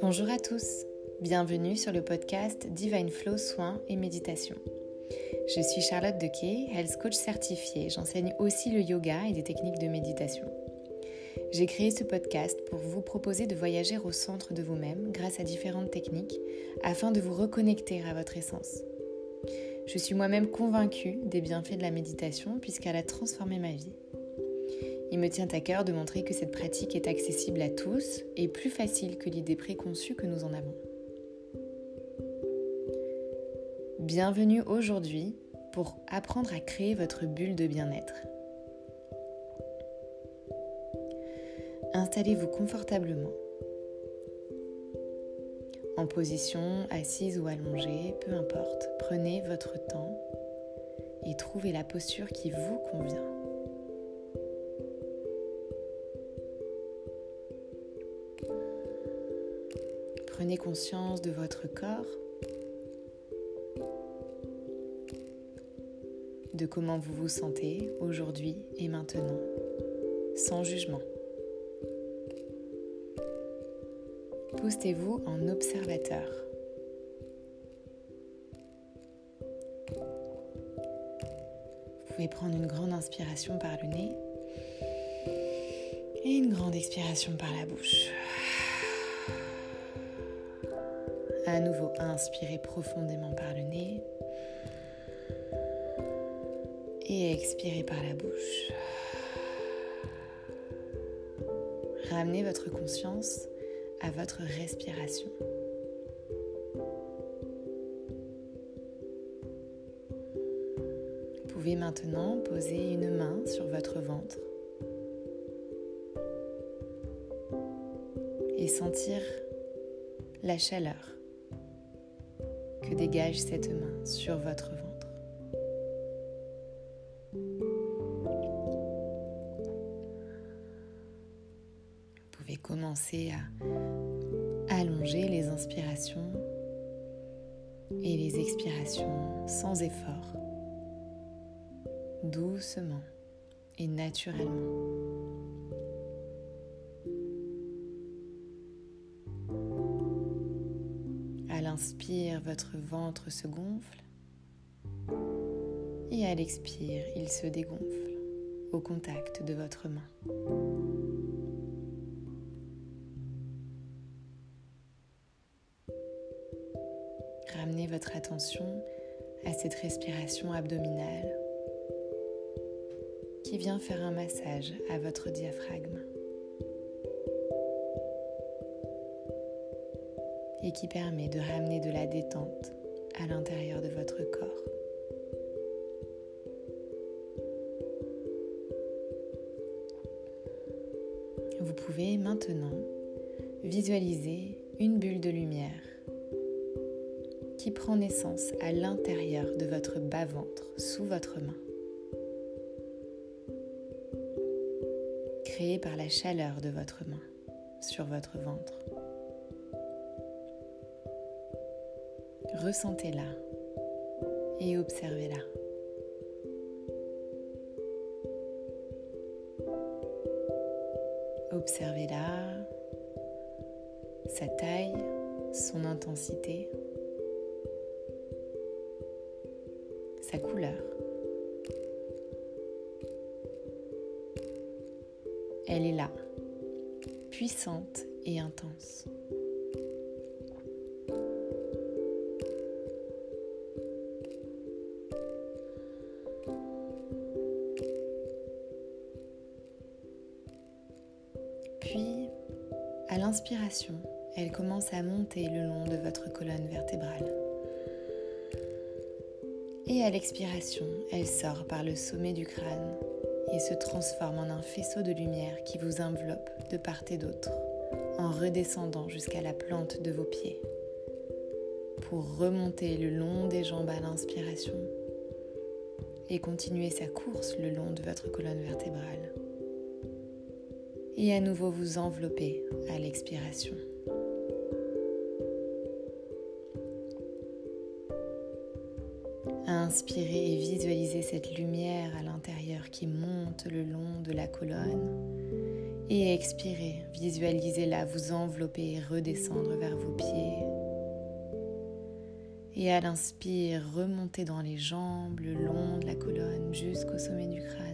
Bonjour à tous, bienvenue sur le podcast Divine Flow Soins et Méditation. Je suis Charlotte Dequet, health coach certifiée. J'enseigne aussi le yoga et des techniques de méditation. J'ai créé ce podcast pour vous proposer de voyager au centre de vous-même grâce à différentes techniques afin de vous reconnecter à votre essence. Je suis moi-même convaincue des bienfaits de la méditation puisqu'elle a transformé ma vie. Il me tient à cœur de montrer que cette pratique est accessible à tous et plus facile que l'idée préconçue que nous en avons. Bienvenue aujourd'hui pour apprendre à créer votre bulle de bien-être. Installez-vous confortablement. En position assise ou allongée, peu importe, prenez votre temps et trouvez la posture qui vous convient. Prenez conscience de votre corps, de comment vous vous sentez aujourd'hui et maintenant, sans jugement. Postez-vous en observateur. Vous pouvez prendre une grande inspiration par le nez et une grande expiration par la bouche. À nouveau, inspirez profondément par le nez et expirez par la bouche. Ramenez votre conscience à votre respiration. Vous pouvez maintenant poser une main sur votre ventre et sentir la chaleur dégage cette main sur votre ventre. Vous pouvez commencer à allonger les inspirations et les expirations sans effort, doucement et naturellement. L'inspire, votre ventre se gonfle et à l'expire, il se dégonfle au contact de votre main. Ramenez votre attention à cette respiration abdominale qui vient faire un massage à votre diaphragme. Et qui permet de ramener de la détente à l'intérieur de votre corps. Vous pouvez maintenant visualiser une bulle de lumière qui prend naissance à l'intérieur de votre bas-ventre, sous votre main. Créée par la chaleur de votre main sur votre ventre. Ressentez-la et observez-la. Observez-la, sa taille, son intensité, sa couleur. Elle est là, puissante et intense. L'inspiration, elle commence à monter le long de votre colonne vertébrale. Et à l'expiration, elle sort par le sommet du crâne et se transforme en un faisceau de lumière qui vous enveloppe de part et d'autre, en redescendant jusqu'à la plante de vos pieds, pour remonter le long des jambes à l'inspiration et continuer sa course le long de votre colonne vertébrale et à nouveau vous envelopper à l'expiration. Inspirez et visualisez cette lumière à l'intérieur qui monte le long de la colonne. Et expirez, visualisez-la vous envelopper et redescendre vers vos pieds. Et à l'inspire, remontez dans les jambes, le long de la colonne jusqu'au sommet du crâne.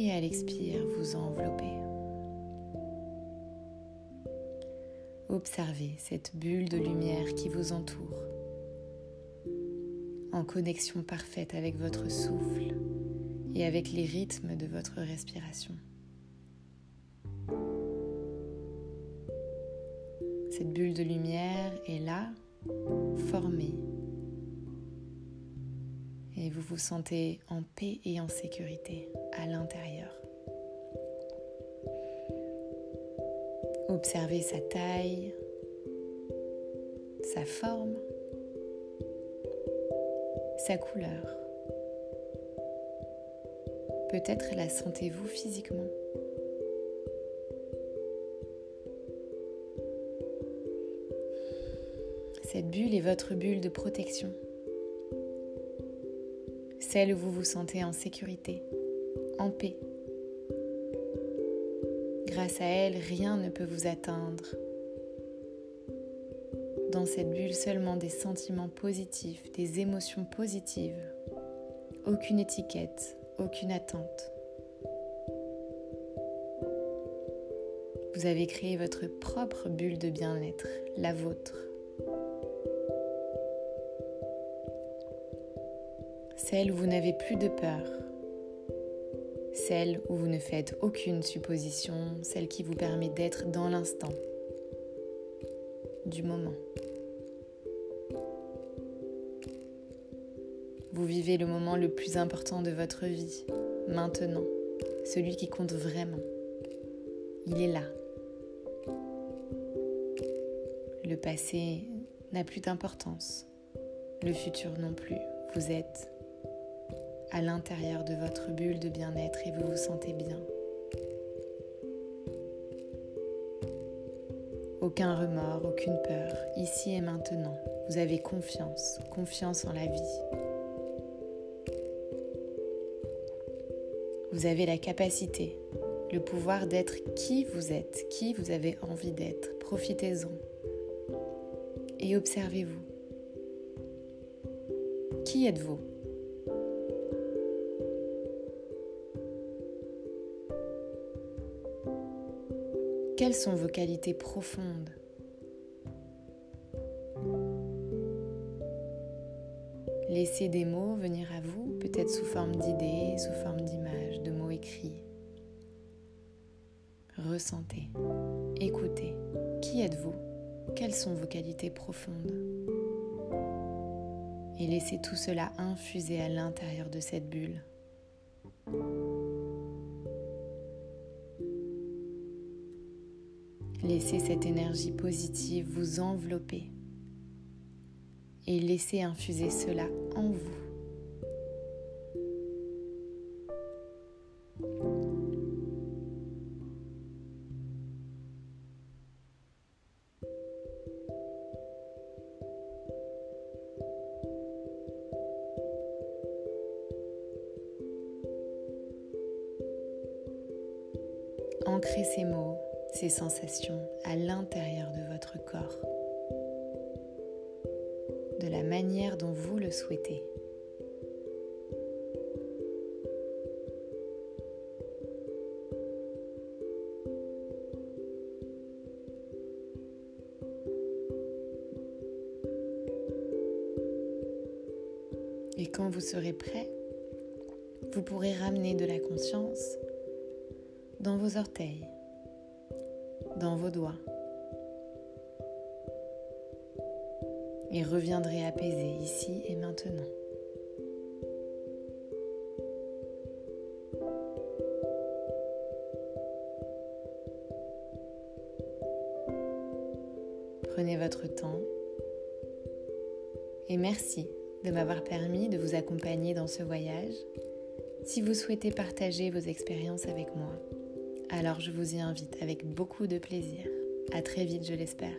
Et à l'expire, vous enveloppez. Observez cette bulle de lumière qui vous entoure en connexion parfaite avec votre souffle et avec les rythmes de votre respiration. Cette bulle de lumière est là, formée, et vous vous sentez en paix et en sécurité à l'intérieur. Observez sa taille, sa forme sa couleur. Peut-être la sentez-vous physiquement. Cette bulle est votre bulle de protection, celle où vous vous sentez en sécurité, en paix. Grâce à elle, rien ne peut vous atteindre, dans cette bulle seulement des sentiments positifs, des émotions positives. Aucune étiquette, aucune attente. Vous avez créé votre propre bulle de bien-être, la vôtre. Celle où vous n'avez plus de peur. Celle où vous ne faites aucune supposition, celle qui vous permet d'être dans l'instant, du moment. Vous vivez le moment le plus important de votre vie, maintenant, celui qui compte vraiment. Il est là. Le passé n'a plus d'importance, le futur non plus. Vous êtes à l'intérieur de votre bulle de bien-être et vous vous sentez bien. Aucun remords, aucune peur, ici et maintenant. Vous avez confiance, confiance en la vie. Vous avez la capacité, le pouvoir d'être qui vous êtes, qui vous avez envie d'être. Profitez-en. Et observez-vous. Qui êtes-vous? Quelles sont vos qualités profondes Laissez des mots venir à vous, peut-être sous forme d'idées, sous forme d'images, de mots écrits. Ressentez, écoutez. Qui êtes-vous Quelles sont vos qualités profondes Et laissez tout cela infuser à l'intérieur de cette bulle. Laissez cette énergie positive vous envelopper et laissez infuser cela en vous. Ancrez ces mots, ces sensations à l'intérieur de votre corps de la manière dont vous le souhaitez. Et quand vous serez prêt, vous pourrez ramener de la conscience dans vos orteils, dans vos doigts, et reviendrez apaisé ici et maintenant. Prenez votre temps et merci de m'avoir permis de vous accompagner dans ce voyage. Si vous souhaitez partager vos expériences avec moi, alors je vous y invite avec beaucoup de plaisir. À très vite, je l'espère.